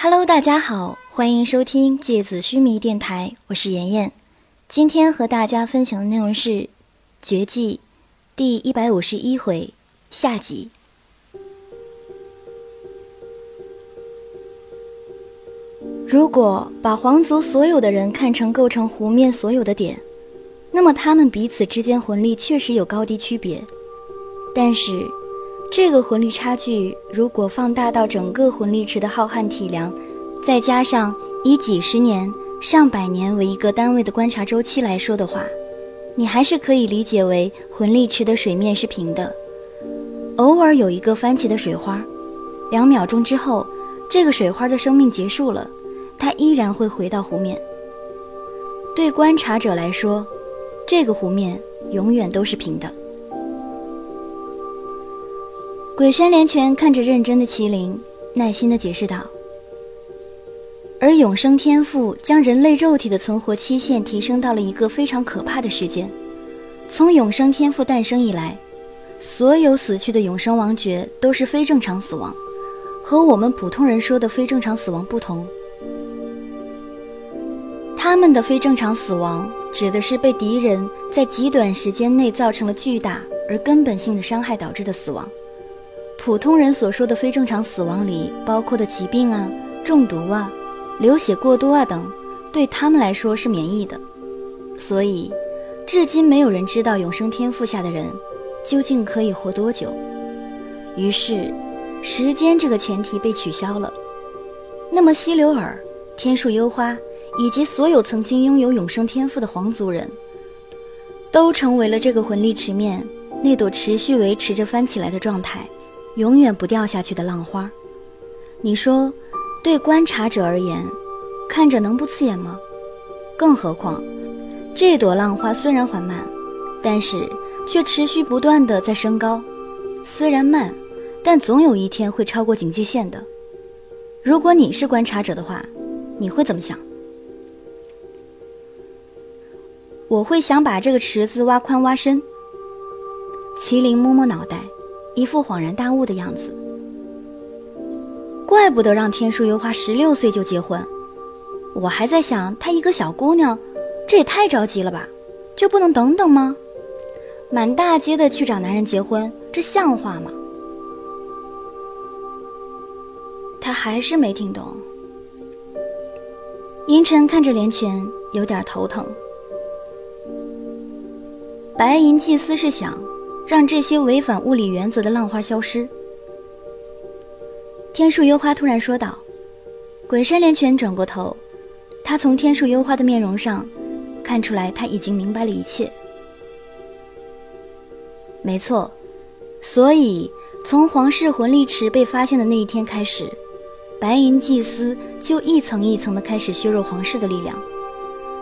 Hello，大家好，欢迎收听芥子须弥电台，我是妍妍。今天和大家分享的内容是《绝技》第一百五十一回下集。如果把皇族所有的人看成构成湖面所有的点，那么他们彼此之间魂力确实有高低区别。但是，这个魂力差距如果放大到整个魂力池的浩瀚体量，再加上以几十年、上百年为一个单位的观察周期来说的话，你还是可以理解为魂力池的水面是平的，偶尔有一个翻起的水花，两秒钟之后，这个水花的生命结束了。它依然会回到湖面。对观察者来说，这个湖面永远都是平的。鬼山连泉看着认真的麒麟，耐心地解释道：“而永生天赋将人类肉体的存活期限提升到了一个非常可怕的时间。从永生天赋诞生以来，所有死去的永生王爵都是非正常死亡，和我们普通人说的非正常死亡不同。”他们的非正常死亡指的是被敌人在极短时间内造成了巨大而根本性的伤害导致的死亡。普通人所说的非正常死亡里包括的疾病啊、中毒啊、流血过多啊等，对他们来说是免疫的。所以，至今没有人知道永生天赋下的人究竟可以活多久。于是，时间这个前提被取消了。那么，溪流尔、天树幽花。以及所有曾经拥有永生天赋的皇族人，都成为了这个魂力池面那朵持续维持着翻起来的状态，永远不掉下去的浪花。你说，对观察者而言，看着能不刺眼吗？更何况，这朵浪花虽然缓慢，但是却持续不断的在升高。虽然慢，但总有一天会超过警戒线的。如果你是观察者的话，你会怎么想？我会想把这个池子挖宽挖深。麒麟摸摸脑袋，一副恍然大悟的样子。怪不得让天树幽花十六岁就结婚，我还在想，她一个小姑娘，这也太着急了吧？就不能等等吗？满大街的去找男人结婚，这像话吗？他还是没听懂。银尘看着连泉，有点头疼。白银祭司是想让这些违反物理原则的浪花消失。天树幽花突然说道：“鬼山连泉转过头，他从天树幽花的面容上看出来，他已经明白了一切。没错，所以从皇室魂力池被发现的那一天开始，白银祭司就一层一层的开始削弱皇室的力量。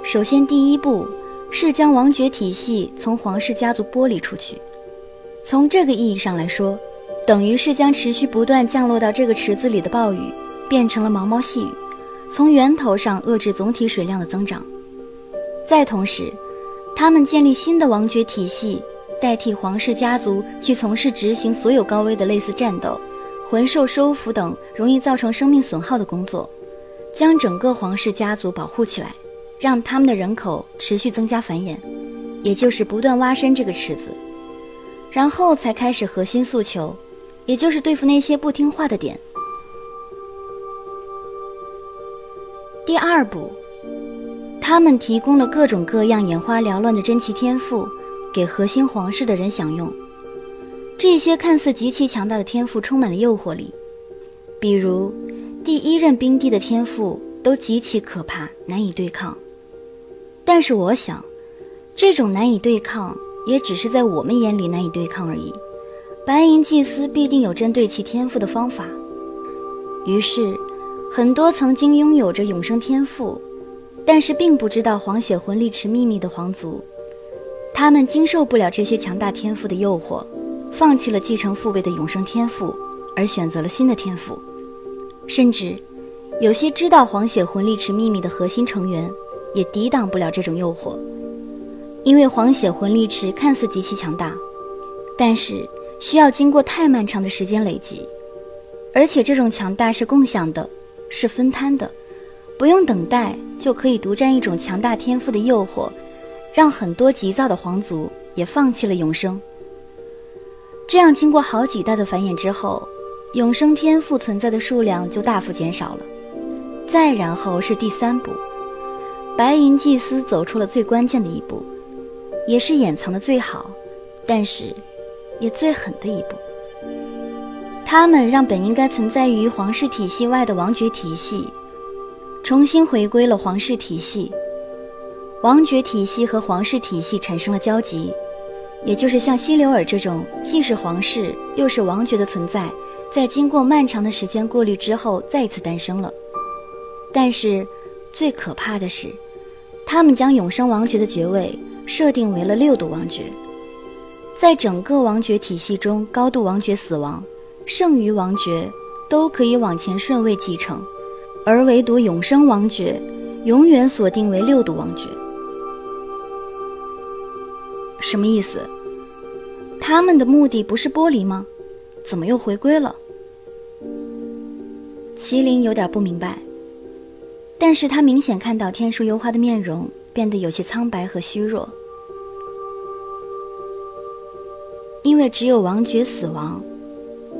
首先，第一步。”是将王爵体系从皇室家族剥离出去，从这个意义上来说，等于是将持续不断降落到这个池子里的暴雨变成了毛毛细雨，从源头上遏制总体水量的增长。再同时，他们建立新的王爵体系，代替皇室家族去从事执行所有高危的类似战斗、魂兽收服等容易造成生命损耗的工作，将整个皇室家族保护起来。让他们的人口持续增加繁衍，也就是不断挖深这个池子，然后才开始核心诉求，也就是对付那些不听话的点。第二步，他们提供了各种各样眼花缭乱的珍奇天赋给核心皇室的人享用。这些看似极其强大的天赋充满了诱惑力，比如第一任冰帝的天赋都极其可怕，难以对抗。但是我想，这种难以对抗，也只是在我们眼里难以对抗而已。白银祭司必定有针对其天赋的方法。于是，很多曾经拥有着永生天赋，但是并不知道黄血魂力池秘密的皇族，他们经受不了这些强大天赋的诱惑，放弃了继承父辈的永生天赋，而选择了新的天赋。甚至，有些知道黄血魂力池秘密的核心成员。也抵挡不了这种诱惑，因为黄血魂力池看似极其强大，但是需要经过太漫长的时间累积，而且这种强大是共享的，是分摊的，不用等待就可以独占一种强大天赋的诱惑，让很多急躁的皇族也放弃了永生。这样，经过好几代的繁衍之后，永生天赋存在的数量就大幅减少了。再然后是第三步，白银祭司走出了最关键的一步，也是掩藏的最好，但是也最狠的一步。他们让本应该存在于皇室体系外的王爵体系，重新回归了皇室体系。王爵体系和皇室体系产生了交集。也就是像希留尔这种既是皇室又是王爵的存在，在经过漫长的时间过滤之后再次诞生了。但是，最可怕的是，他们将永生王爵的爵位设定为了六度王爵。在整个王爵体系中，高度王爵死亡，剩余王爵都可以往前顺位继承，而唯独永生王爵永远锁定为六度王爵。什么意思？他们的目的不是剥离吗？怎么又回归了？麒麟有点不明白，但是他明显看到天树幽花的面容变得有些苍白和虚弱，因为只有王爵死亡，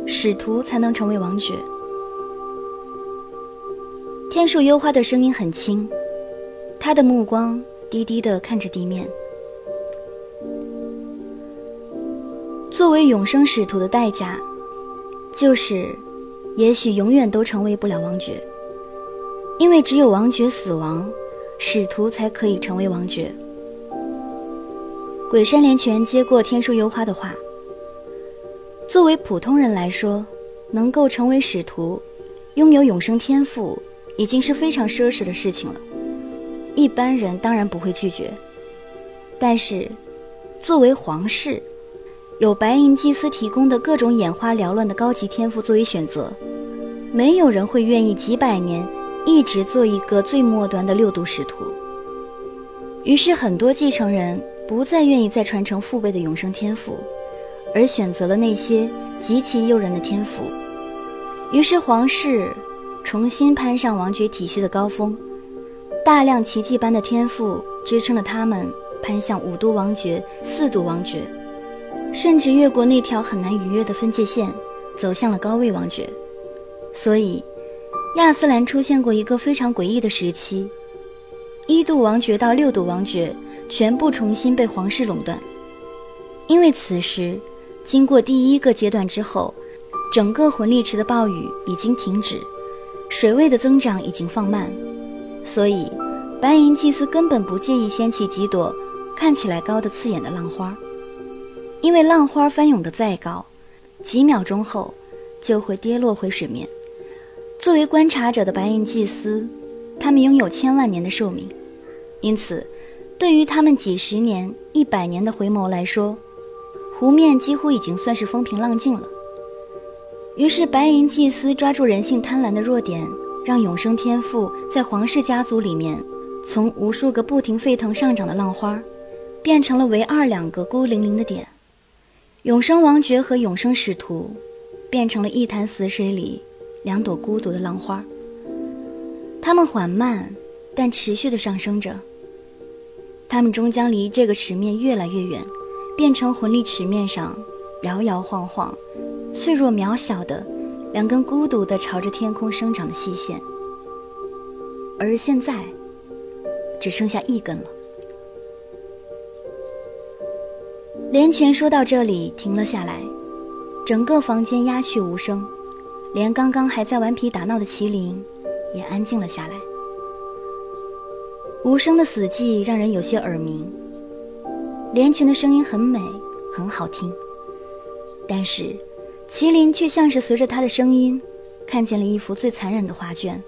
使徒才能成为王爵。天树幽花的声音很轻，他的目光低低的看着地面。作为永生使徒的代价，就是，也许永远都成为不了王爵，因为只有王爵死亡，使徒才可以成为王爵。鬼山连泉接过天树幽花的话，作为普通人来说，能够成为使徒，拥有永生天赋，已经是非常奢侈的事情了，一般人当然不会拒绝。但是，作为皇室，有白银祭司提供的各种眼花缭乱的高级天赋作为选择，没有人会愿意几百年一直做一个最末端的六度使徒。于是，很多继承人不再愿意再传承父辈的永生天赋，而选择了那些极其诱人的天赋。于是，皇室重新攀上王爵体系的高峰，大量奇迹般的天赋支撑了他们攀向五度王爵、四度王爵。甚至越过那条很难逾越的分界线，走向了高位王爵。所以，亚斯兰出现过一个非常诡异的时期：一度王爵到六度王爵全部重新被皇室垄断。因为此时，经过第一个阶段之后，整个魂力池的暴雨已经停止，水位的增长已经放慢，所以白银祭司根本不介意掀起几朵看起来高的刺眼的浪花。因为浪花翻涌的再高，几秒钟后就会跌落回水面。作为观察者的白银祭司，他们拥有千万年的寿命，因此，对于他们几十年、一百年的回眸来说，湖面几乎已经算是风平浪静了。于是，白银祭司抓住人性贪婪的弱点，让永生天赋在皇室家族里面，从无数个不停沸腾上涨的浪花，变成了唯二两个孤零零的点。永生王爵和永生使徒，变成了一潭死水里两朵孤独的浪花。它们缓慢但持续地上升着。它们终将离这个池面越来越远，变成魂力池面上摇摇晃晃、脆弱渺小的两根孤独的朝着天空生长的细线。而现在，只剩下一根了。连泉说到这里停了下来，整个房间鸦雀无声，连刚刚还在顽皮打闹的麒麟也安静了下来。无声的死寂让人有些耳鸣。连泉的声音很美，很好听，但是麒麟却像是随着他的声音，看见了一幅最残忍的画卷，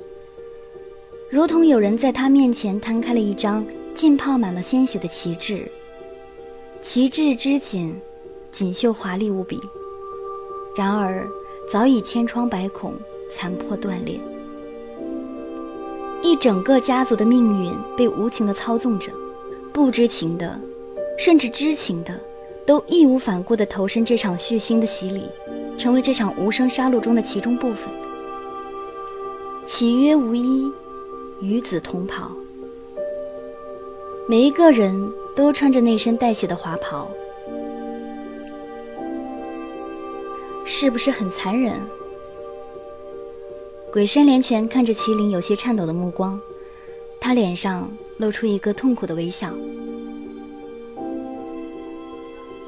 如同有人在他面前摊开了一张浸泡满了鲜血的旗帜。旗帜织锦，锦绣华丽无比。然而，早已千疮百孔，残破断裂。一整个家族的命运被无情地操纵着，不知情的，甚至知情的，都义无反顾地投身这场血腥的洗礼，成为这场无声杀戮中的其中部分。岂曰无衣，与子同袍。每一个人都穿着那身带血的华袍，是不是很残忍？鬼山连泉看着麒麟有些颤抖的目光，他脸上露出一个痛苦的微笑。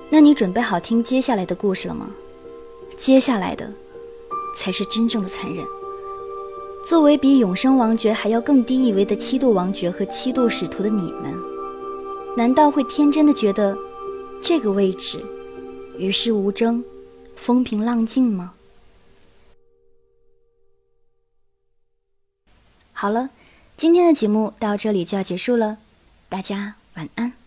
那你准备好听接下来的故事了吗？接下来的，才是真正的残忍。作为比永生王爵还要更低一维的七度王爵和七度使徒的你们，难道会天真的觉得这个位置与世无争、风平浪静吗？好了，今天的节目到这里就要结束了，大家晚安。